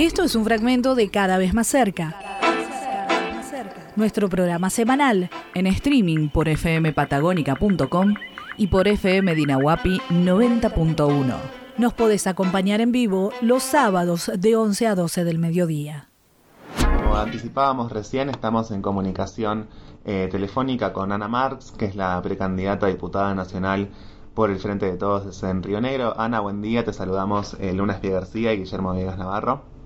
Esto es un fragmento de Cada vez más cerca. Nuestro programa semanal en streaming por fmpatagónica.com y por FM Dinahuapi 90.1. Nos podés acompañar en vivo los sábados de 11 a 12 del mediodía. Como anticipábamos recién, estamos en comunicación eh, telefónica con Ana Marx, que es la precandidata a diputada nacional por el Frente de Todos en Río Negro. Ana, buen día, te saludamos eh, Luna García y Guillermo Viegas Navarro.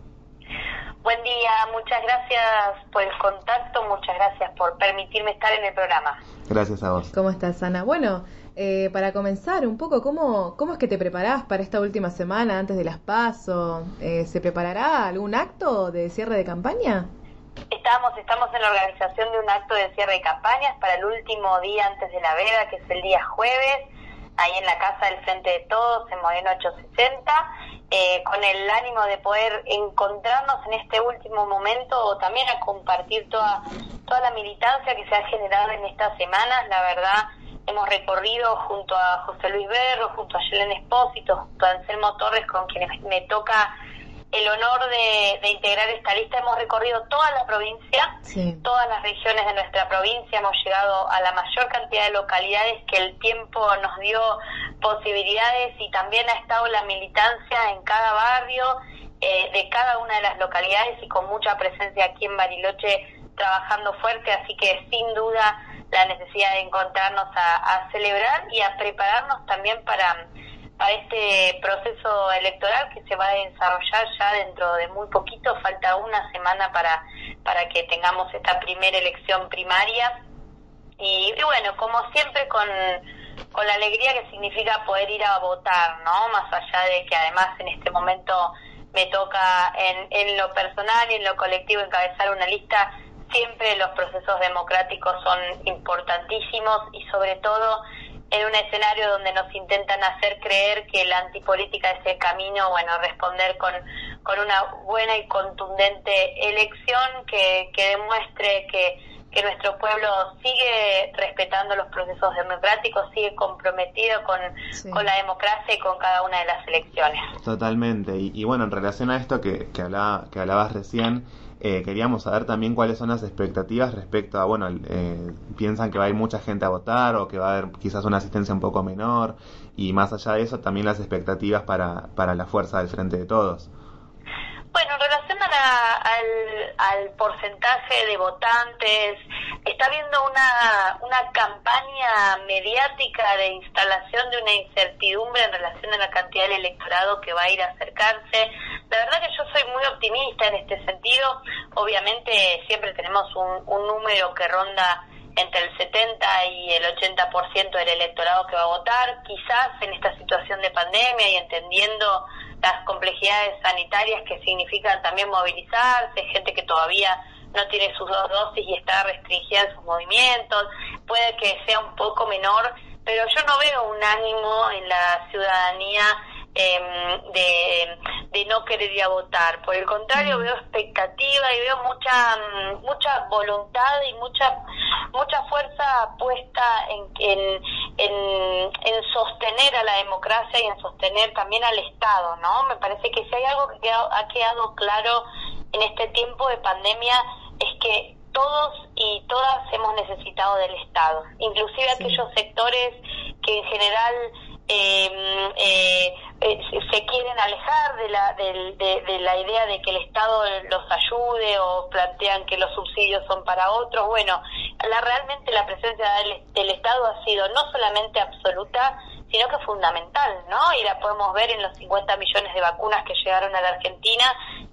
Buen día, muchas gracias por el contacto, muchas gracias por permitirme estar en el programa. Gracias a vos. ¿Cómo estás, Ana? Bueno, eh, para comenzar un poco, ¿cómo, ¿cómo es que te preparás para esta última semana antes de las PASO? Eh, ¿Se preparará algún acto de cierre de campaña? Estamos, estamos en la organización de un acto de cierre de campañas para el último día antes de la veda, que es el día jueves ahí en la Casa del Frente de Todos, en Moreno 860, eh, con el ánimo de poder encontrarnos en este último momento o también a compartir toda, toda la militancia que se ha generado en estas semanas. La verdad, hemos recorrido junto a José Luis Berro, junto a Yelen Espósito, junto a Anselmo Torres, con quienes me toca el honor de, integrar esta lista. Hemos recorrido toda la provincia, todas las regiones de nuestra provincia, hemos llegado a la mayor cantidad de localidades que el tiempo nos dio posibilidades y también ha estado la militancia en cada barrio eh, de cada una de las localidades y con mucha presencia aquí en Bariloche trabajando fuerte, así que sin duda la necesidad de encontrarnos a celebrar y a prepararnos también para a este proceso electoral que se va a desarrollar ya dentro de muy poquito, falta una semana para, para que tengamos esta primera elección primaria. Y, bueno, como siempre con, con la alegría que significa poder ir a votar, ¿no? Más allá de que además en este momento me toca en, en lo personal y en lo colectivo encabezar una lista, siempre los procesos democráticos son importantísimos y sobre todo en un escenario donde nos intentan hacer creer que la antipolítica es el camino, bueno, responder con, con una buena y contundente elección que, que demuestre que, que nuestro pueblo sigue respetando los procesos democráticos, sigue comprometido con, con la democracia y con cada una de las elecciones. Totalmente. Y, y bueno, en relación a esto que, que, hablaba, que hablabas recién, eh, queríamos saber también cuáles son las expectativas respecto a, bueno, eh, piensan que va a ir mucha gente a votar o que va a haber quizás una asistencia un poco menor y más allá de eso también las expectativas para, para la fuerza del frente de todos. Bueno, en relación al, al porcentaje de votantes, está habiendo una, una campaña mediática de instalación de una incertidumbre en relación a la cantidad del electorado que va a ir a acercarse. La verdad que yo soy muy optimista en este sentido. Obviamente siempre tenemos un, un número que ronda entre el 70 y el 80% del electorado que va a votar. Quizás en esta situación de pandemia y entendiendo las complejidades sanitarias que significan también movilizarse, gente que todavía no tiene sus dos dosis y está restringida en sus movimientos, puede que sea un poco menor, pero yo no veo un ánimo en la ciudadanía eh, de, de, no querer ir a votar. Por el contrario, mm. veo expectativa y veo mucha mm, mucha voluntad y mucha mucha fuerza puesta en, en, en, en, sostener a la democracia y en sostener también al Estado, ¿no? Me parece que si hay algo que ha quedado claro en este tiempo de pandemia es que todos y todas hemos necesitado del Estado, inclusive aquellos sectores que en general se quieren alejar de la, de, la idea de que el Estado los ayude o plantean que los subsidios son para otros. Bueno, la, realmente la presencia del, del Estado ha sido no solamente absoluta, sino que fundamental, ¿no? Y la podemos ver en los 50 millones de vacunas que llegaron a la Argentina,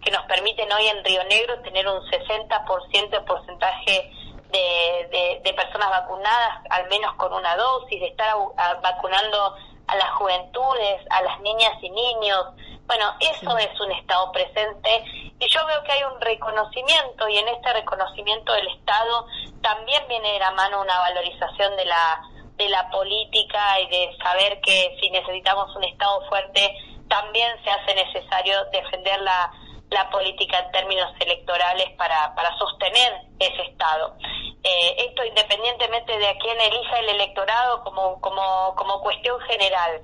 que nos permiten hoy en Río Negro tener un 60% de porcentaje de, de, personas vacunadas, al menos con una dosis, de estar vacunando a las juventudes, a las niñas y niños. Bueno, eso es un Estado presente y yo veo que hay un reconocimiento y en este reconocimiento del Estado también viene de la mano una valorización de la de la política y de saber que si necesitamos un Estado fuerte también se hace necesario defender la, la política en términos electorales para, para sostener ese Estado. Eh, esto independientemente de a quién elija el electorado como, como, como cuestión general.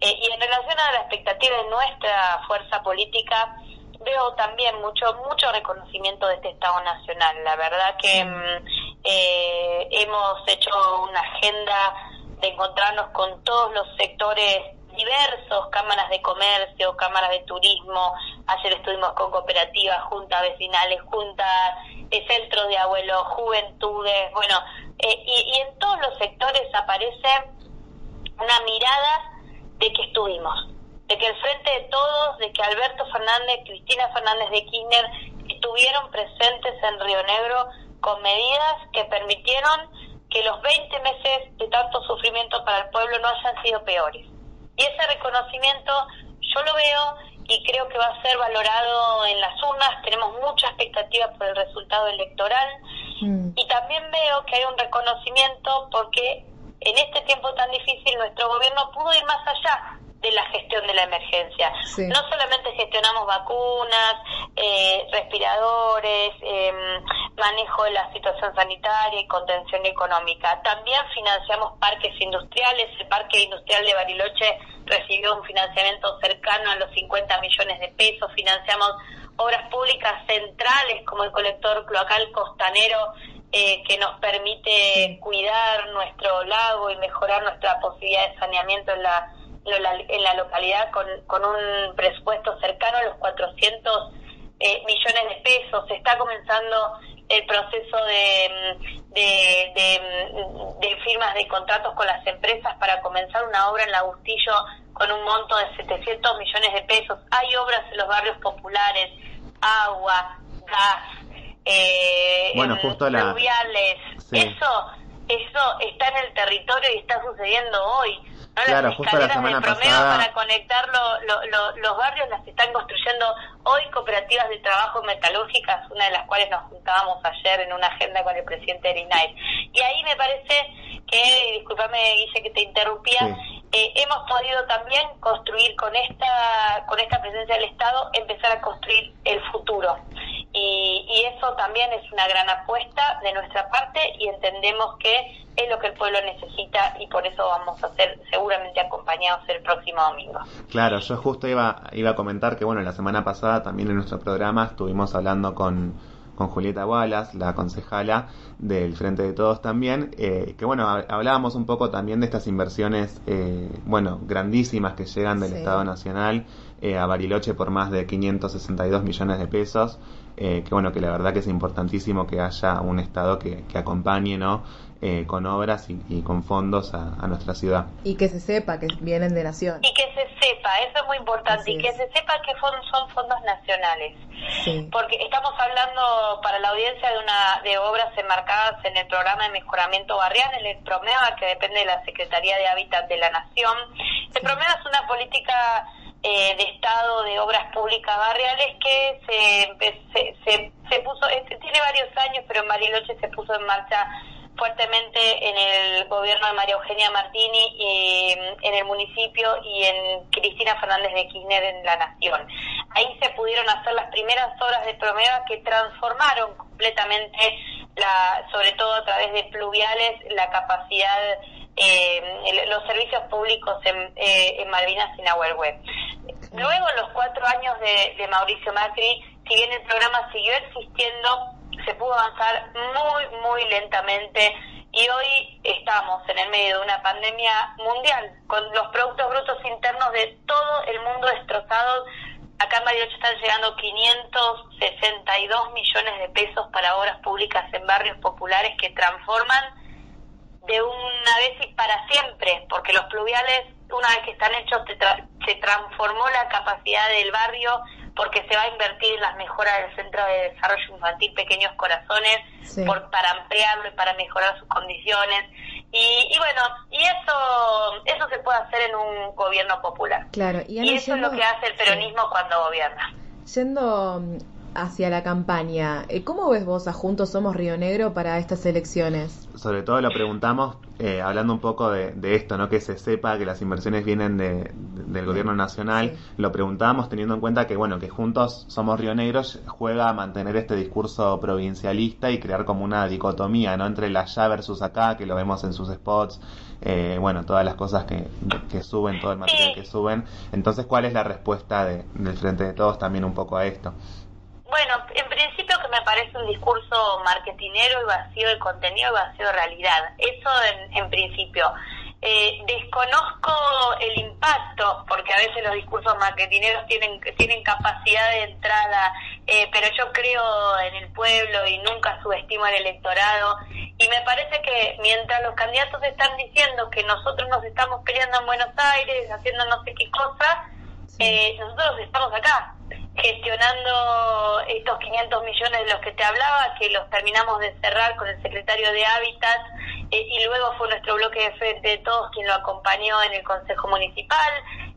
Eh, y en relación a la expectativa de nuestra fuerza política, veo también mucho mucho reconocimiento de este Estado Nacional. La verdad que mm, eh, hemos hecho una agenda de encontrarnos con todos los sectores diversos, cámaras de comercio, cámaras de turismo, ayer estuvimos con cooperativas, juntas vecinales, juntas, eh, centros de abuelos, juventudes, bueno, eh, y, y en todos los sectores aparece una mirada de que estuvimos, de que el frente de todos, de que Alberto Fernández, Cristina Fernández de Kirchner estuvieron presentes en Río Negro con medidas que permitieron que los 20 meses de tanto sufrimiento para el pueblo no hayan sido peores. Y ese reconocimiento yo lo veo y creo que va a ser valorado en las urnas. Tenemos mucha expectativa por el resultado electoral mm. y también veo que hay un reconocimiento porque en este tiempo tan difícil nuestro gobierno pudo ir más allá de la gestión de la emergencia. No solamente gestionamos vacunas, eh, respiradores, em, manejo de la situación sanitaria y contención económica, también financiamos parques industriales. El parque industrial de Bariloche recibió un financiamiento cercano a los 50 millones de pesos. Financiamos obras públicas centrales como el colector cloacal costanero eh, que nos permite cuidar nuestro lago y mejorar nuestra posibilidad de saneamiento en la en la localidad con, con un presupuesto cercano a los 400 eh, millones de pesos. Se está comenzando el proceso de, de, de, firmas de contratos con las empresas para comenzar una obra en la Bustillo con un monto de 700 millones de pesos. Hay obras en los barrios populares, agua, gas, eh, bueno, justo la... Eso, eso está en el territorio y está sucediendo hoy claro, justo la semana pasada... para conectar los barrios las están construyendo hoy cooperativas de trabajo metalúrgicas, una de las cuales nos juntábamos ayer en una agenda con el presidente de INAI. Y ahí me parece que, discúlpame Guille que te interrumpía, eh, hemos podido también construir con esta, con esta presencia del Estado, empezar a construir el futuro. Y, y eso también es una gran apuesta de nuestra parte y entendemos que es lo que el pueblo necesita y por eso vamos a ser seguramente acompañados el próximo domingo. Claro, yo justo iba, iba a comentar que bueno, la semana pasada también en nuestro programa estuvimos hablando con, con Julieta Wallace, la concejala del Frente de Todos también, eh, que bueno, hablábamos un poco también de estas inversiones, eh, bueno, grandísimas que llegan del Estado Nacional eh, a Bariloche por más de 562 millones de pesos, que bueno, que la verdad que es importantísimo que haya un Estado que, que acompañe, ¿no? Eh, con obras y, con fondos a, nuestra ciudad. Y que se sepa que vienen de nación. Y que se sepa, eso es muy importante, y que se sepa que son fondos nacionales. Porque estamos hablando para la audiencia de una de obras enmarcadas en el programa de mejoramiento barrial, el PROMEVA, que depende de la Secretaría de Hábitat de la Nación. El PROMEVA es una política eh, de Estado de Obras Públicas Barriales que se, se, se, puso, este, tiene varios años, pero en Bariloche se puso en marcha fuertemente en el gobierno de María Eugenia Martini mm, en el municipio y en Cristina Fernández de Kirchner en la Nación. Ahí se pudieron hacer las primeras obras de Promeva que transformaron completamente, la, sobre todo a través de pluviales, la capacidad, eh, los servicios públicos en, eh, en Malvinas y Nahuelhue. Luego, los cuatro años de, de Mauricio Macri, si bien el programa siguió existiendo, se pudo avanzar muy, muy lentamente y hoy estamos en el medio de una pandemia mundial con los productos brutos internos de todo el mundo destrozados. Acá en Bariloche están llegando 562 millones de pesos para obras públicas en barrios populares que transforman de una vez y para siempre, porque los pluviales, una vez que están hechos, se transformó la capacidad del barrio porque se va a invertir en las mejoras del Centro de Desarrollo Infantil Pequeños Corazones por, para ampliarlo y para mejorar sus condiciones. Y, bueno, y eso eso se puede hacer en un gobierno popular. Claro, y, eso es lo que hace el peronismo cuando gobierna. Yendo hacia la campaña. Eh, ¿Cómo ves vos a Juntos Somos Río Negro para estas elecciones? Sobre todo lo preguntamos eh, hablando un poco de, esto, ¿no? Que se sepa que las inversiones vienen de, del gobierno nacional, lo preguntábamos teniendo en cuenta que, bueno, que juntos somos Río Negros, juega a mantener este discurso provincialista y crear como una dicotomía, ¿no? Entre la allá versus acá, que lo vemos en sus spots, eh, bueno, todas las cosas que, que suben, todo el material que suben. Entonces, ¿cuál es la respuesta de, del Frente de Todos también un poco a esto? Bueno, en principio que me parece un discurso marketinero y vacío de contenido y vacío de realidad. Eso en, en principio. Eh, desconozco el impacto, porque a veces los discursos marketineros tienen, tienen capacidad de entrada, eh, pero yo creo en el pueblo y nunca subestimo al electorado. Y me parece que mientras los candidatos están diciendo que nosotros nos estamos peleando en Buenos Aires, haciendo no sé qué cosa, eh, nosotros estamos acá gestionando estos 500 millones de los que te hablaba, que los terminamos de cerrar con el secretario de Hábitat eh, y luego fue nuestro bloque de frente de todos quien lo acompañó en el Consejo Municipal,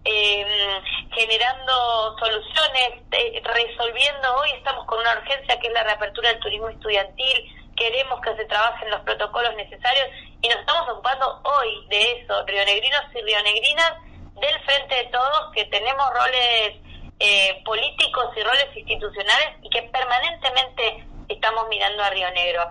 eh, generando soluciones, eh, resolviendo, hoy estamos con una urgencia que es la reapertura del turismo estudiantil, queremos que se trabajen los protocolos necesarios y nos estamos ocupando hoy de eso, rionegrinos y rionegrinas, del frente de todos, que tenemos roles eh, políticos y roles institucionales y que permanentemente estamos mirando a Río Negro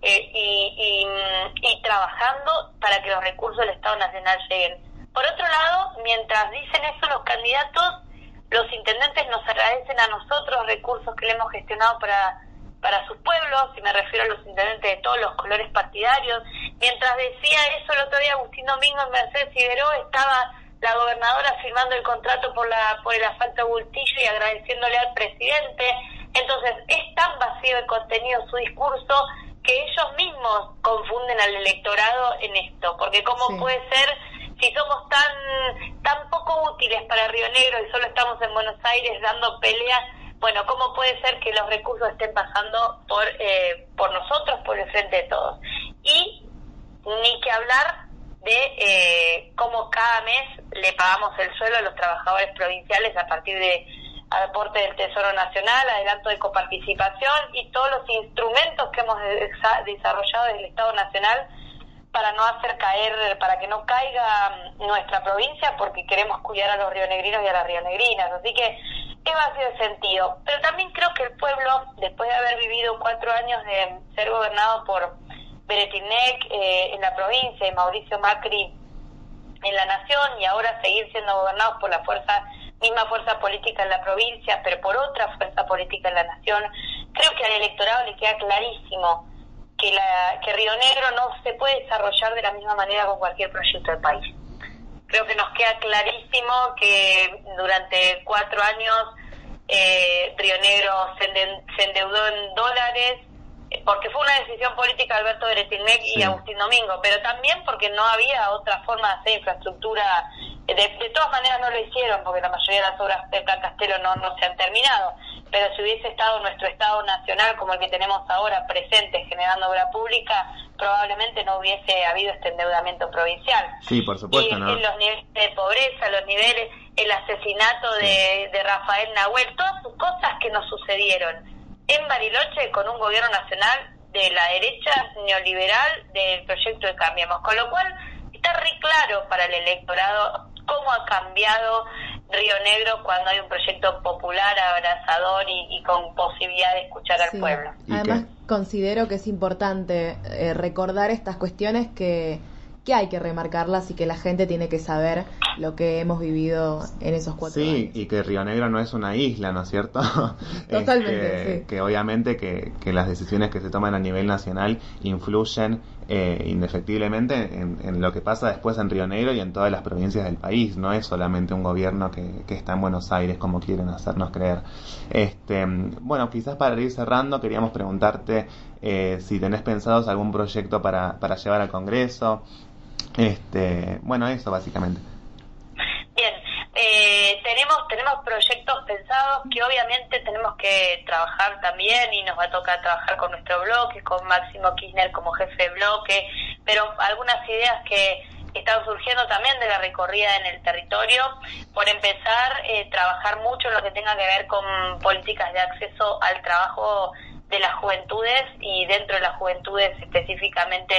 eh, y, trabajando para que los recursos del Estado Nacional lleguen. Por otro lado, mientras dicen eso los candidatos, los intendentes nos agradecen a nosotros recursos que le hemos gestionado para para sus pueblos, y me refiero a los intendentes de todos los colores partidarios. Mientras decía eso el otro día Agustín Domingo en Mercedes Ibero estaba la gobernadora firmando el contrato por la por el asfalto Bultillo y agradeciéndole al presidente. Entonces, es tan vacío de contenido su discurso que ellos mismos confunden al electorado en esto, porque cómo puede ser si somos tan tan poco útiles para Río Negro y solo estamos en Buenos Aires dando pelea, bueno, cómo puede ser que los recursos estén pasando por eh, por nosotros, por el frente de todos. Y ni que hablar de eh, cómo cada mes le pagamos el suelo a los trabajadores provinciales a partir de aporte del Tesoro Nacional, adelanto de coparticipación y todos los instrumentos que hemos desarrollado desde el Estado Nacional para no hacer caer, para que no caiga nuestra provincia, porque queremos cuidar a los rionegrinos y a las rionegrinas. Así que es vacío de sentido. Pero también creo que el pueblo, después de haber vivido cuatro años de ser gobernado por Beretinec eh, en la provincia y Mauricio Macri en la nación y ahora seguir siendo gobernados por la fuerza misma fuerza política en la provincia, pero por otra fuerza política en la nación, creo que al electorado le queda clarísimo que, la, que Río Negro no se puede desarrollar de la misma manera con cualquier proyecto del país. Creo que nos queda clarísimo que durante cuatro años eh, Río Negro se endeudó en dólares, porque fue una decisión política de Alberto Beretilmec y Agustín Domingo, pero también porque no había otra forma de hacer infraestructura. De, todas maneras no lo hicieron, porque la mayoría de las obras de Plan Castelo no, no se han terminado, pero si hubiese estado nuestro Estado Nacional como el que tenemos ahora presente generando obra pública, probablemente no hubiese habido este endeudamiento provincial. Sí, por supuesto. Y en los niveles de pobreza, los niveles, el asesinato de, de Rafael Nahuel, todas sus cosas que nos sucedieron en Bariloche con un gobierno nacional de la derecha neoliberal del proyecto de Cambiemos, con lo cual está re claro para el electorado cómo ha cambiado Río Negro cuando hay un proyecto popular, abrazador y, con posibilidad de escuchar al pueblo. Además, considero que es importante eh, recordar estas cuestiones que que hay que remarcarlas y que la gente tiene que saber lo que hemos vivido en esos cuatro años. Sí, y que Río Negro no es una isla, ¿no es cierto? Totalmente, sí. Que obviamente que, que, las decisiones que se toman a nivel nacional influyen eh, indefectiblemente en, en, lo que pasa después en Río Negro y en todas las provincias del país. No es solamente un gobierno que, que está en Buenos Aires como quieren hacernos creer. Este, bueno, quizás para ir cerrando queríamos preguntarte eh, si tenés pensados algún proyecto para, para llevar al Congreso, este, bueno, eso básicamente. Bien, eh, tenemos tenemos proyectos pensados que obviamente tenemos que trabajar también y nos va a tocar trabajar con nuestro bloque, con Máximo Kirchner como jefe de bloque, pero algunas ideas que están surgiendo también de la recorrida en el territorio. Por empezar, eh, trabajar mucho lo que tenga que ver con políticas de acceso al trabajo de las juventudes y dentro de las juventudes específicamente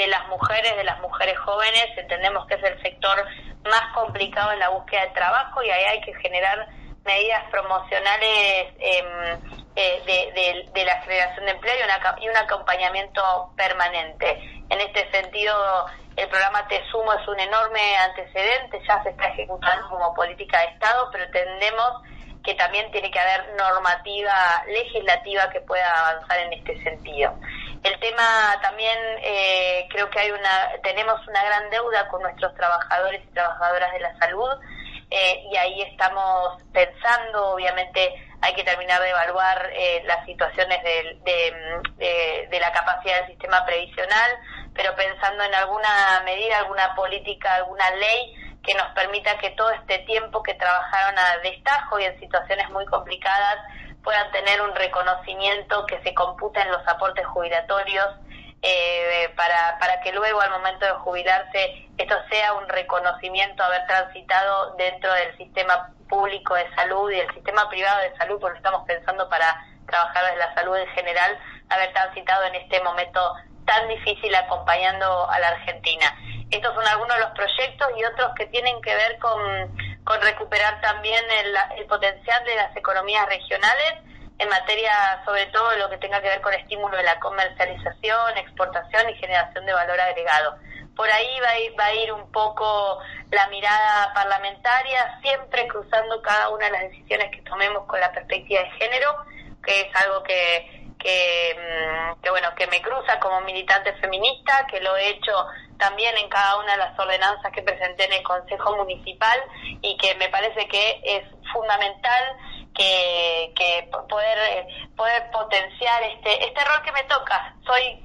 de las mujeres, de las mujeres jóvenes, entendemos que es el sector más complicado en la búsqueda de trabajo y ahí hay que generar medidas promocionales em, eh, de, la generación de empleo y, y un acompañamiento permanente. En este sentido, el programa Te Sumo es un enorme antecedente, ya se está ejecutando como política de Estado, pero entendemos que también tiene que haber normativa legislativa que pueda avanzar en este sentido. El tema también eh, creo que hay una tenemos una gran deuda con nuestros trabajadores y trabajadoras de la salud eh, y ahí estamos pensando, obviamente hay que terminar de evaluar eh, las situaciones de, de, la capacidad del sistema previsional, pero pensando en alguna medida, alguna política, alguna ley que nos permita que todo este tiempo que trabajaron a destajo y en situaciones muy complicadas puedan tener un reconocimiento que se computa en los aportes jubilatorios eh, para, para que luego al momento de jubilarse esto sea un reconocimiento haber transitado dentro del sistema público de salud y el sistema privado de salud, porque estamos pensando para trabajar de la salud en general, haber transitado en este momento tan difícil acompañando a la Argentina. Estos son algunos de los proyectos y otros que tienen que ver con, con recuperar también el, el potencial de las economías regionales en materia sobre todo de lo que tenga que ver con estímulo de la comercialización, exportación y generación de valor agregado. Por ahí va a ir, va a ir un poco la mirada parlamentaria, siempre cruzando cada una de las decisiones que tomemos con la perspectiva de género, que es algo que, que, mm, que, bueno que me cruza como militante feminista que lo he hecho también en cada una de las ordenanzas que presenté en el Consejo Municipal y que me parece que es fundamental que, que poder poder potenciar este este rol que me toca. Soy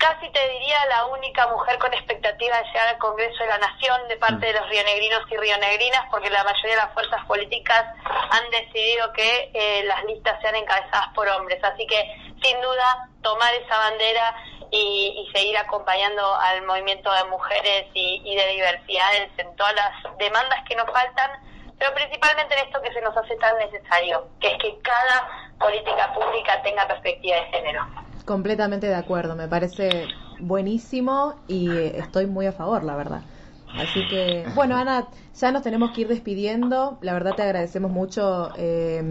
casi te diría la única mujer con expectativa de llegar al Congreso de la Nación de parte de los rionegrinos y rionegrinas, porque la mayoría de las fuerzas políticas han decidido que eh, las listas sean encabezadas por hombres. Así que, sin duda, tomar esa bandera y, seguir acompañando al movimiento de mujeres y, y de diversidades en todas las demandas que nos faltan, pero principalmente en esto que se nos hace tan necesario, que es que cada política pública tenga perspectiva de género. Completamente de acuerdo, me parece buenísimo y estoy muy a favor, la verdad. Así que, bueno, Ana, ya nos tenemos que ir despidiendo. La verdad te agradecemos mucho eh,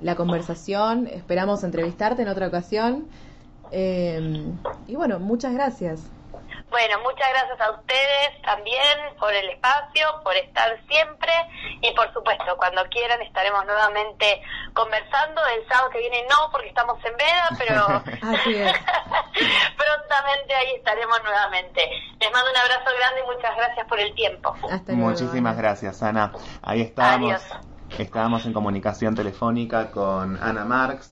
la conversación. Esperamos entrevistarte en otra ocasión. Eh, y bueno, muchas gracias. Bueno, muchas gracias a ustedes también por el espacio, por estar siempre y por supuesto, cuando quieran estaremos nuevamente conversando. El sábado que viene no, porque estamos en veda, pero prontamente ahí estaremos nuevamente. Les mando un abrazo grande y muchas gracias por el tiempo. Muchísimas gracias, Ana. Ahí estábamos. Estábamos en comunicación telefónica con Ana Marx.